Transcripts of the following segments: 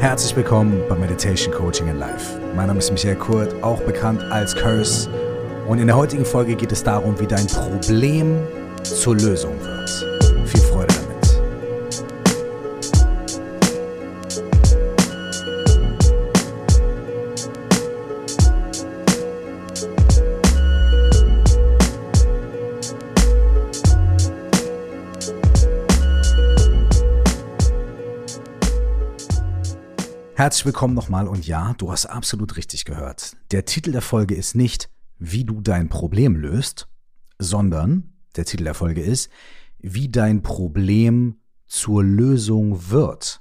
Herzlich willkommen bei Meditation Coaching in Life. Mein Name ist Michael Kurt, auch bekannt als Curse. Und in der heutigen Folge geht es darum, wie dein Problem zur Lösung wird. Herzlich willkommen nochmal und ja, du hast absolut richtig gehört. Der Titel der Folge ist nicht, wie du dein Problem löst, sondern der Titel der Folge ist, wie dein Problem zur Lösung wird.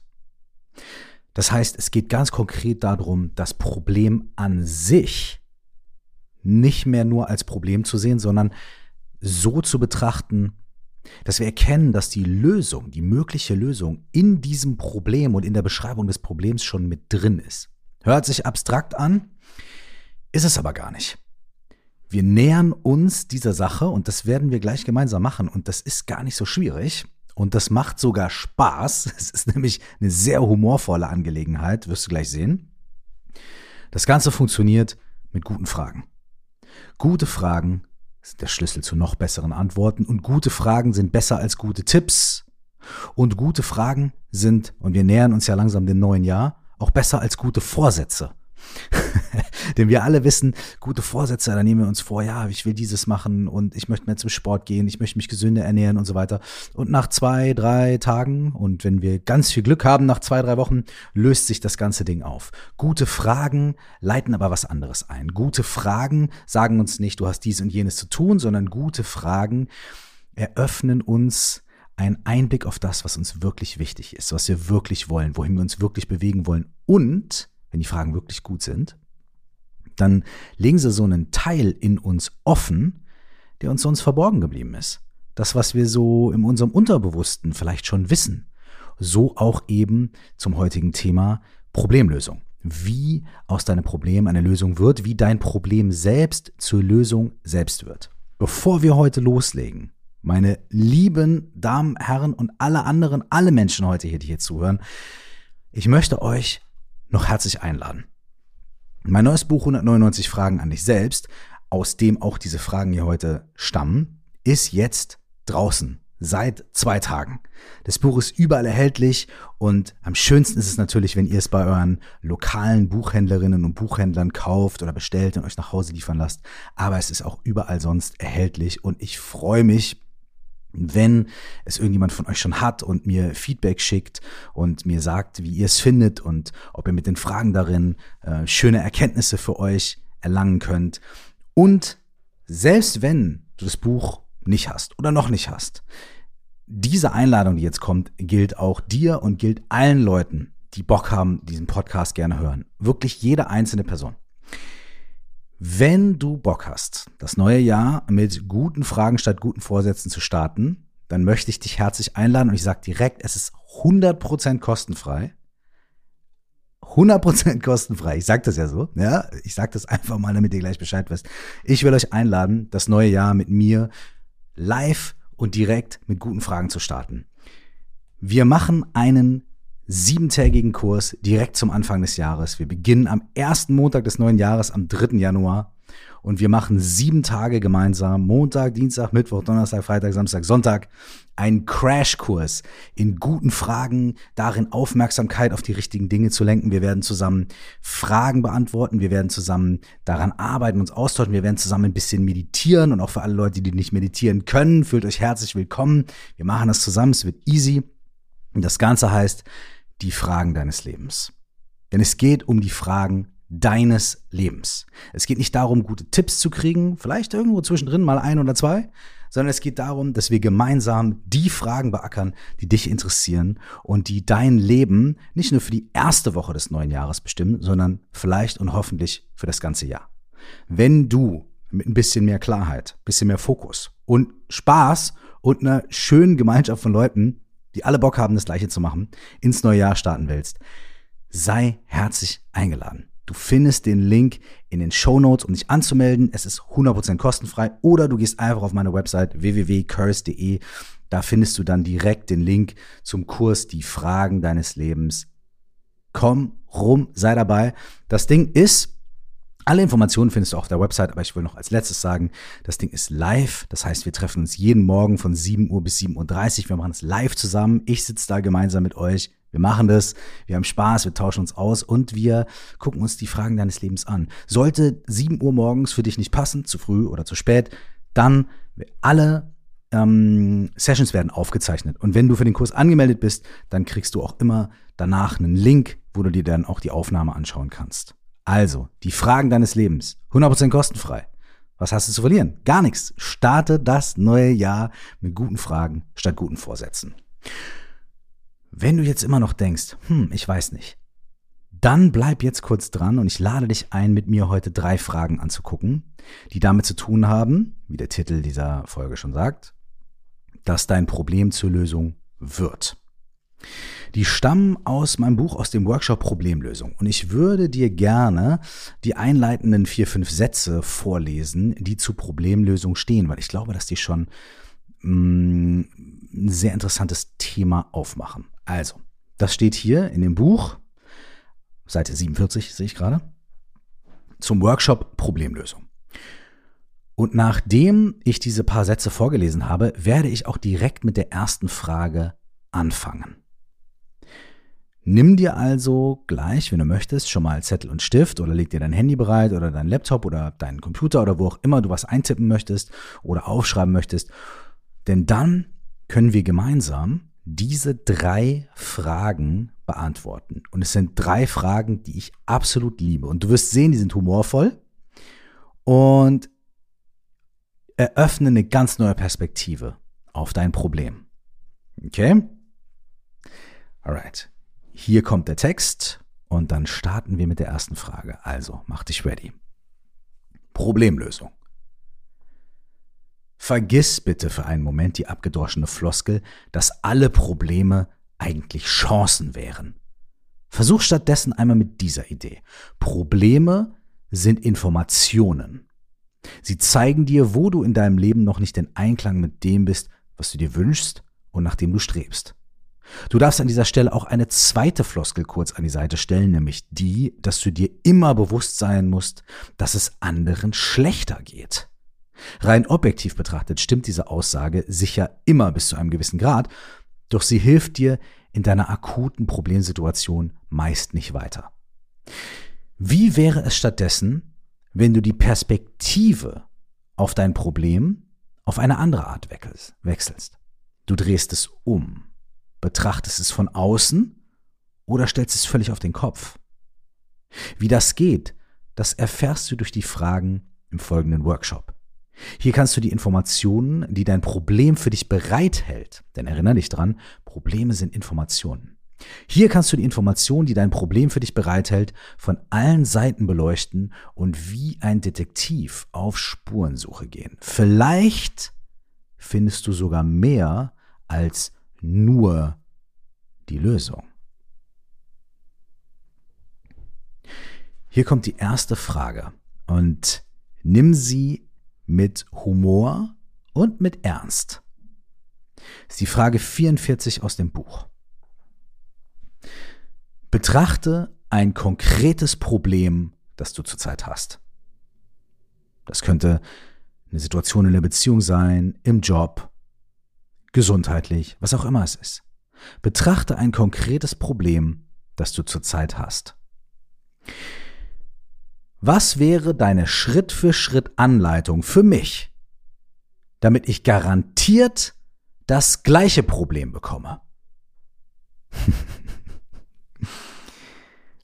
Das heißt, es geht ganz konkret darum, das Problem an sich nicht mehr nur als Problem zu sehen, sondern so zu betrachten, dass wir erkennen, dass die Lösung, die mögliche Lösung in diesem Problem und in der Beschreibung des Problems schon mit drin ist. Hört sich abstrakt an, ist es aber gar nicht. Wir nähern uns dieser Sache und das werden wir gleich gemeinsam machen und das ist gar nicht so schwierig und das macht sogar Spaß. Es ist nämlich eine sehr humorvolle Angelegenheit, wirst du gleich sehen. Das Ganze funktioniert mit guten Fragen. Gute Fragen ist der Schlüssel zu noch besseren Antworten. Und gute Fragen sind besser als gute Tipps. Und gute Fragen sind, und wir nähern uns ja langsam dem neuen Jahr, auch besser als gute Vorsätze. Denn wir alle wissen, gute Vorsätze, da nehmen wir uns vor, ja, ich will dieses machen und ich möchte mehr zum Sport gehen, ich möchte mich gesünder ernähren und so weiter. Und nach zwei, drei Tagen und wenn wir ganz viel Glück haben, nach zwei, drei Wochen, löst sich das ganze Ding auf. Gute Fragen leiten aber was anderes ein. Gute Fragen sagen uns nicht, du hast dies und jenes zu tun, sondern gute Fragen eröffnen uns einen Einblick auf das, was uns wirklich wichtig ist, was wir wirklich wollen, wohin wir uns wirklich bewegen wollen und wenn die Fragen wirklich gut sind, dann legen sie so einen Teil in uns offen, der uns sonst verborgen geblieben ist. Das, was wir so in unserem Unterbewussten vielleicht schon wissen. So auch eben zum heutigen Thema Problemlösung. Wie aus deinem Problem eine Lösung wird, wie dein Problem selbst zur Lösung selbst wird. Bevor wir heute loslegen, meine lieben Damen, Herren und alle anderen, alle Menschen heute hier, die hier zuhören, ich möchte euch noch herzlich einladen. Mein neues Buch 199 Fragen an dich selbst, aus dem auch diese Fragen hier heute stammen, ist jetzt draußen seit zwei Tagen. Das Buch ist überall erhältlich und am schönsten ist es natürlich, wenn ihr es bei euren lokalen Buchhändlerinnen und Buchhändlern kauft oder bestellt und euch nach Hause liefern lasst. Aber es ist auch überall sonst erhältlich und ich freue mich, wenn es irgendjemand von euch schon hat und mir Feedback schickt und mir sagt, wie ihr es findet und ob ihr mit den Fragen darin äh, schöne Erkenntnisse für euch erlangen könnt. Und selbst wenn du das Buch nicht hast oder noch nicht hast, diese Einladung, die jetzt kommt, gilt auch dir und gilt allen Leuten, die Bock haben, diesen Podcast gerne hören. Wirklich jede einzelne Person. Wenn du Bock hast, das neue Jahr mit guten Fragen statt guten Vorsätzen zu starten, dann möchte ich dich herzlich einladen und ich sage direkt, es ist 100% kostenfrei. 100% kostenfrei. Ich sage das ja so. Ja, ich sage das einfach mal, damit ihr gleich Bescheid wisst. Ich will euch einladen, das neue Jahr mit mir live und direkt mit guten Fragen zu starten. Wir machen einen siebentägigen Kurs direkt zum Anfang des Jahres. Wir beginnen am ersten Montag des neuen Jahres, am 3. Januar. Und wir machen sieben Tage gemeinsam, Montag, Dienstag, Mittwoch, Donnerstag, Freitag, Samstag, Sonntag, einen Crashkurs in guten Fragen, darin Aufmerksamkeit auf die richtigen Dinge zu lenken. Wir werden zusammen Fragen beantworten, wir werden zusammen daran arbeiten, uns austauschen, wir werden zusammen ein bisschen meditieren und auch für alle Leute, die nicht meditieren können, fühlt euch herzlich willkommen. Wir machen das zusammen, es wird easy. Und das Ganze heißt, die Fragen deines Lebens. Denn es geht um die Fragen deines Lebens. Es geht nicht darum, gute Tipps zu kriegen, vielleicht irgendwo zwischendrin mal ein oder zwei, sondern es geht darum, dass wir gemeinsam die Fragen beackern, die dich interessieren und die dein Leben nicht nur für die erste Woche des neuen Jahres bestimmen, sondern vielleicht und hoffentlich für das ganze Jahr. Wenn du mit ein bisschen mehr Klarheit, bisschen mehr Fokus und Spaß und einer schönen Gemeinschaft von Leuten die alle Bock haben, das Gleiche zu machen, ins neue Jahr starten willst, sei herzlich eingeladen. Du findest den Link in den Show Notes, um dich anzumelden. Es ist 100% kostenfrei. Oder du gehst einfach auf meine Website www.curse.de. Da findest du dann direkt den Link zum Kurs Die Fragen deines Lebens Komm rum, sei dabei. Das Ding ist, alle Informationen findest du auf der Website, aber ich will noch als letztes sagen, das Ding ist live. Das heißt, wir treffen uns jeden Morgen von 7 Uhr bis 7.30 Uhr. Wir machen es live zusammen. Ich sitze da gemeinsam mit euch. Wir machen das, wir haben Spaß, wir tauschen uns aus und wir gucken uns die Fragen deines Lebens an. Sollte 7 Uhr morgens für dich nicht passen, zu früh oder zu spät, dann alle ähm, Sessions werden aufgezeichnet. Und wenn du für den Kurs angemeldet bist, dann kriegst du auch immer danach einen Link, wo du dir dann auch die Aufnahme anschauen kannst. Also, die Fragen deines Lebens, 100% kostenfrei. Was hast du zu verlieren? Gar nichts. Starte das neue Jahr mit guten Fragen statt guten Vorsätzen. Wenn du jetzt immer noch denkst, hm, ich weiß nicht, dann bleib jetzt kurz dran und ich lade dich ein, mit mir heute drei Fragen anzugucken, die damit zu tun haben, wie der Titel dieser Folge schon sagt, dass dein Problem zur Lösung wird. Die stammen aus meinem Buch, aus dem Workshop Problemlösung. Und ich würde dir gerne die einleitenden vier, fünf Sätze vorlesen, die zu Problemlösung stehen, weil ich glaube, dass die schon mm, ein sehr interessantes Thema aufmachen. Also, das steht hier in dem Buch, Seite 47 sehe ich gerade, zum Workshop Problemlösung. Und nachdem ich diese paar Sätze vorgelesen habe, werde ich auch direkt mit der ersten Frage anfangen. Nimm dir also gleich, wenn du möchtest, schon mal Zettel und Stift oder leg dir dein Handy bereit oder dein Laptop oder deinen Computer oder wo auch immer du was eintippen möchtest oder aufschreiben möchtest. Denn dann können wir gemeinsam diese drei Fragen beantworten. Und es sind drei Fragen, die ich absolut liebe. Und du wirst sehen, die sind humorvoll und eröffnen eine ganz neue Perspektive auf dein Problem. Okay? Alright. Hier kommt der Text und dann starten wir mit der ersten Frage. Also, mach dich ready. Problemlösung. Vergiss bitte für einen Moment die abgedroschene Floskel, dass alle Probleme eigentlich Chancen wären. Versuch stattdessen einmal mit dieser Idee. Probleme sind Informationen. Sie zeigen dir, wo du in deinem Leben noch nicht in Einklang mit dem bist, was du dir wünschst und nach dem du strebst. Du darfst an dieser Stelle auch eine zweite Floskel kurz an die Seite stellen, nämlich die, dass du dir immer bewusst sein musst, dass es anderen schlechter geht. Rein objektiv betrachtet stimmt diese Aussage sicher immer bis zu einem gewissen Grad, doch sie hilft dir in deiner akuten Problemsituation meist nicht weiter. Wie wäre es stattdessen, wenn du die Perspektive auf dein Problem auf eine andere Art wechselst? Du drehst es um, betrachtest es von außen oder stellst es völlig auf den Kopf. Wie das geht, das erfährst du durch die Fragen im folgenden Workshop. Hier kannst du die Informationen, die dein Problem für dich bereithält, denn erinnere dich dran, Probleme sind Informationen. Hier kannst du die Informationen, die dein Problem für dich bereithält, von allen Seiten beleuchten und wie ein Detektiv auf Spurensuche gehen. Vielleicht findest du sogar mehr als nur die Lösung. Hier kommt die erste Frage und nimm sie mit Humor und mit Ernst? Das ist die Frage 44 aus dem Buch. Betrachte ein konkretes Problem, das du zurzeit hast. Das könnte eine Situation in der Beziehung sein, im Job, gesundheitlich, was auch immer es ist. Betrachte ein konkretes Problem, das du zurzeit hast. Was wäre deine Schritt für Schritt Anleitung für mich, damit ich garantiert das gleiche Problem bekomme?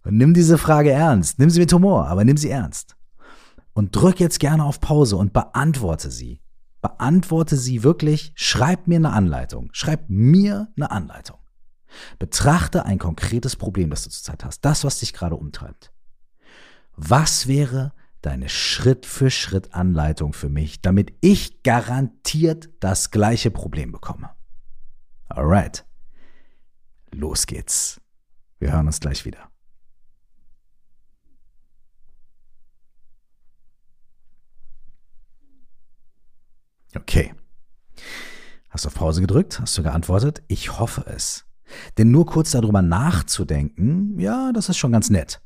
Und nimm diese Frage ernst. Nimm sie mit Humor, aber nimm sie ernst. Und drück jetzt gerne auf Pause und beantworte sie. Beantworte sie wirklich. Schreib mir eine Anleitung. Schreib mir eine Anleitung. Betrachte ein konkretes Problem, das du zurzeit hast. Das, was dich gerade umtreibt. Was wäre deine Schritt-für-Schritt-Anleitung für mich, damit ich garantiert das gleiche Problem bekomme? Alright. Los geht's. Wir hören uns gleich wieder. Okay. Hast du auf Pause gedrückt? Hast du geantwortet? Ich hoffe es. Denn nur kurz darüber nachzudenken, ja, das ist schon ganz nett.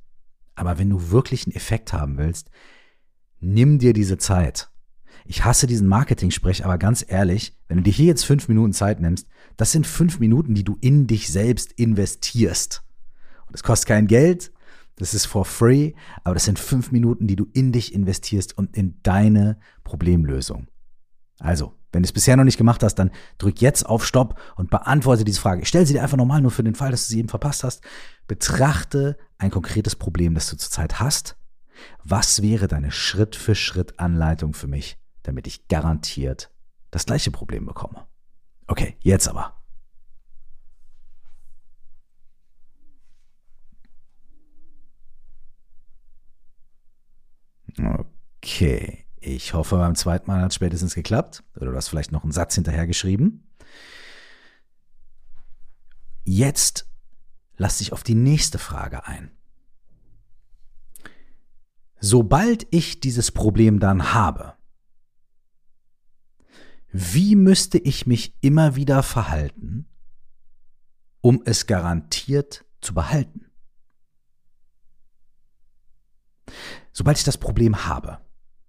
Aber wenn du wirklich einen Effekt haben willst, nimm dir diese Zeit. Ich hasse diesen Marketing-Sprech, aber ganz ehrlich, wenn du dir hier jetzt fünf Minuten Zeit nimmst, das sind fünf Minuten, die du in dich selbst investierst. Und es kostet kein Geld, das ist for free, aber das sind fünf Minuten, die du in dich investierst und in deine Problemlösung. Also, wenn du es bisher noch nicht gemacht hast, dann drück jetzt auf Stopp und beantworte diese Frage. Ich stelle sie dir einfach nochmal, nur für den Fall, dass du sie eben verpasst hast. Betrachte ein konkretes Problem, das du zurzeit hast. Was wäre deine Schritt-für-Schritt-Anleitung für mich, damit ich garantiert das gleiche Problem bekomme? Okay, jetzt aber. Okay, ich hoffe, beim zweiten Mal hat es spätestens geklappt. Oder du hast vielleicht noch einen Satz hinterher geschrieben. Jetzt lass dich auf die nächste Frage ein. Sobald ich dieses Problem dann habe, wie müsste ich mich immer wieder verhalten, um es garantiert zu behalten? Sobald ich das Problem habe,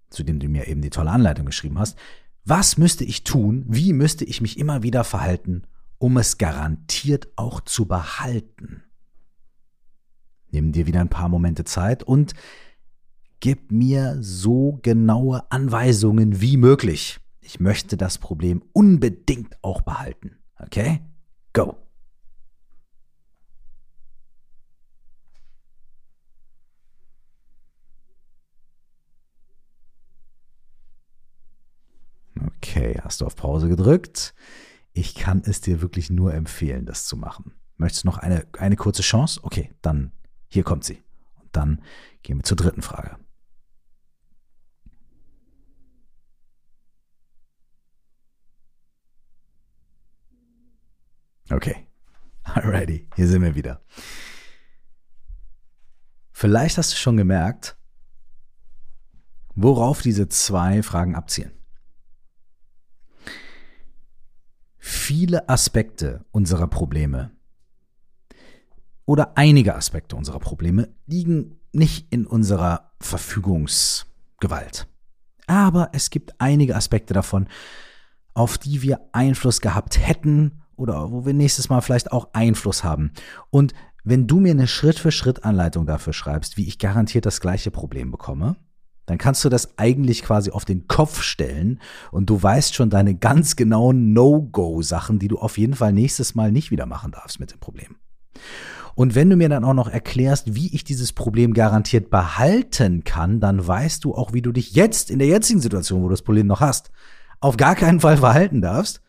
zu dem du mir eben die tolle Anleitung geschrieben hast, was müsste ich tun, wie müsste ich mich immer wieder verhalten, um es garantiert auch zu behalten? Nimm dir wieder ein paar Momente Zeit und gib mir so genaue Anweisungen wie möglich. Ich möchte das Problem unbedingt auch behalten. Okay? Go! Okay, hast du auf Pause gedrückt? Ich kann es dir wirklich nur empfehlen, das zu machen. Möchtest du noch eine, eine kurze Chance? Okay, dann hier kommt sie. Und dann gehen wir zur dritten Frage. Okay, alrighty, hier sind wir wieder. Vielleicht hast du schon gemerkt, worauf diese zwei Fragen abzielen. Viele Aspekte unserer Probleme oder einige Aspekte unserer Probleme liegen nicht in unserer Verfügungsgewalt. Aber es gibt einige Aspekte davon, auf die wir Einfluss gehabt hätten oder wo wir nächstes Mal vielleicht auch Einfluss haben. Und wenn du mir eine Schritt-für-Schritt-Anleitung dafür schreibst, wie ich garantiert das gleiche Problem bekomme, dann kannst du das eigentlich quasi auf den Kopf stellen und du weißt schon deine ganz genauen No-Go-Sachen, die du auf jeden Fall nächstes Mal nicht wieder machen darfst mit dem Problem. Und wenn du mir dann auch noch erklärst, wie ich dieses Problem garantiert behalten kann, dann weißt du auch, wie du dich jetzt in der jetzigen Situation, wo du das Problem noch hast, auf gar keinen Fall verhalten darfst,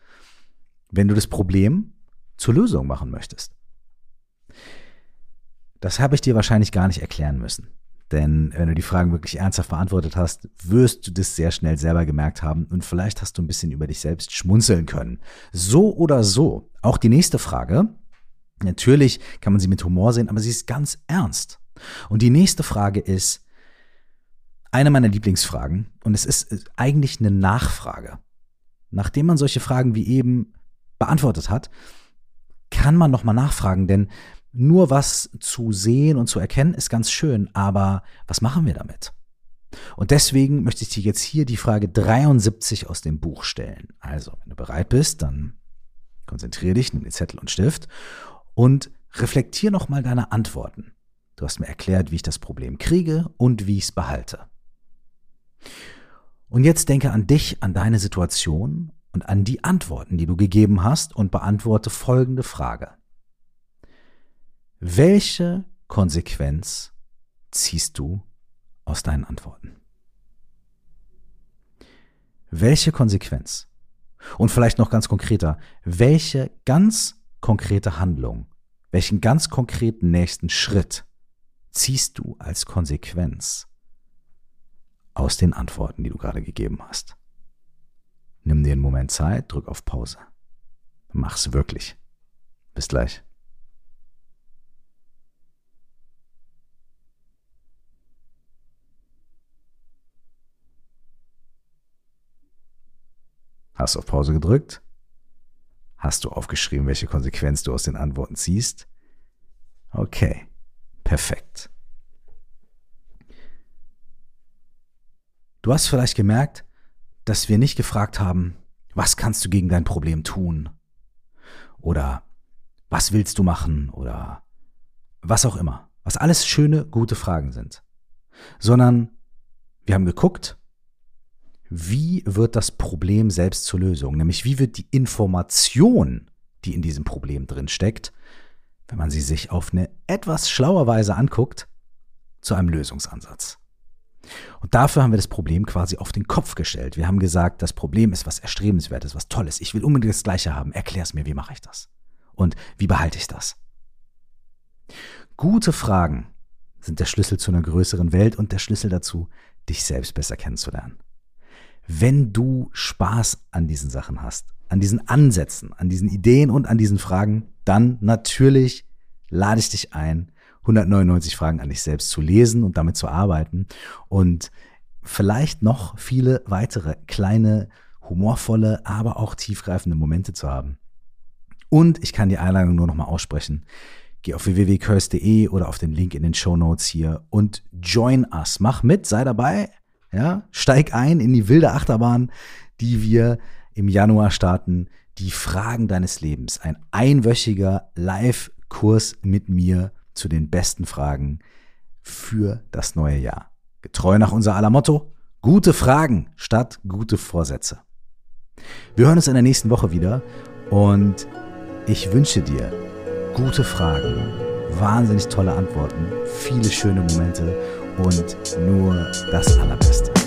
wenn du das Problem zur Lösung machen möchtest. Das habe ich dir wahrscheinlich gar nicht erklären müssen. Denn wenn du die Fragen wirklich ernsthaft beantwortet hast, wirst du das sehr schnell selber gemerkt haben und vielleicht hast du ein bisschen über dich selbst schmunzeln können. So oder so, auch die nächste Frage. Natürlich kann man sie mit Humor sehen, aber sie ist ganz ernst. Und die nächste Frage ist eine meiner Lieblingsfragen und es ist eigentlich eine Nachfrage. Nachdem man solche Fragen wie eben beantwortet hat, kann man nochmal nachfragen, denn nur was zu sehen und zu erkennen ist ganz schön, aber was machen wir damit? Und deswegen möchte ich dir jetzt hier die Frage 73 aus dem Buch stellen. Also, wenn du bereit bist, dann konzentriere dich, nimm den Zettel und Stift und reflektier nochmal deine Antworten. Du hast mir erklärt, wie ich das Problem kriege und wie ich es behalte. Und jetzt denke an dich, an deine Situation und an die Antworten, die du gegeben hast und beantworte folgende Frage. Welche Konsequenz ziehst du aus deinen Antworten? Welche Konsequenz? Und vielleicht noch ganz konkreter, welche ganz konkrete Handlung, welchen ganz konkreten nächsten Schritt ziehst du als Konsequenz aus den Antworten, die du gerade gegeben hast? Nimm dir einen Moment Zeit, drück auf Pause. Mach's wirklich. Bis gleich. Hast auf Pause gedrückt? Hast du aufgeschrieben, welche Konsequenz du aus den Antworten ziehst? Okay, perfekt. Du hast vielleicht gemerkt, dass wir nicht gefragt haben, was kannst du gegen dein Problem tun? Oder was willst du machen? Oder was auch immer. Was alles schöne, gute Fragen sind. Sondern wir haben geguckt, wie wird das Problem selbst zur Lösung? Nämlich wie wird die Information, die in diesem Problem drin steckt, wenn man sie sich auf eine etwas schlaue Weise anguckt, zu einem Lösungsansatz. Und dafür haben wir das Problem quasi auf den Kopf gestellt. Wir haben gesagt, das Problem ist was Erstrebenswertes, was Tolles. Ich will unbedingt das Gleiche haben. Erklär es mir, wie mache ich das? Und wie behalte ich das? Gute Fragen sind der Schlüssel zu einer größeren Welt und der Schlüssel dazu, dich selbst besser kennenzulernen. Wenn du Spaß an diesen Sachen hast, an diesen Ansätzen, an diesen Ideen und an diesen Fragen, dann natürlich lade ich dich ein, 199 Fragen an dich selbst zu lesen und damit zu arbeiten und vielleicht noch viele weitere kleine, humorvolle, aber auch tiefgreifende Momente zu haben. Und ich kann die Einladung nur nochmal aussprechen. Geh auf www.curse.de oder auf den Link in den Show Notes hier und join us. Mach mit, sei dabei. Ja, steig ein in die wilde Achterbahn, die wir im Januar starten. Die Fragen deines Lebens. Ein einwöchiger Live-Kurs mit mir zu den besten Fragen für das neue Jahr. Getreu nach unser aller Motto, gute Fragen statt gute Vorsätze. Wir hören uns in der nächsten Woche wieder und ich wünsche dir gute Fragen, wahnsinnig tolle Antworten, viele schöne Momente und nur das Allerbeste.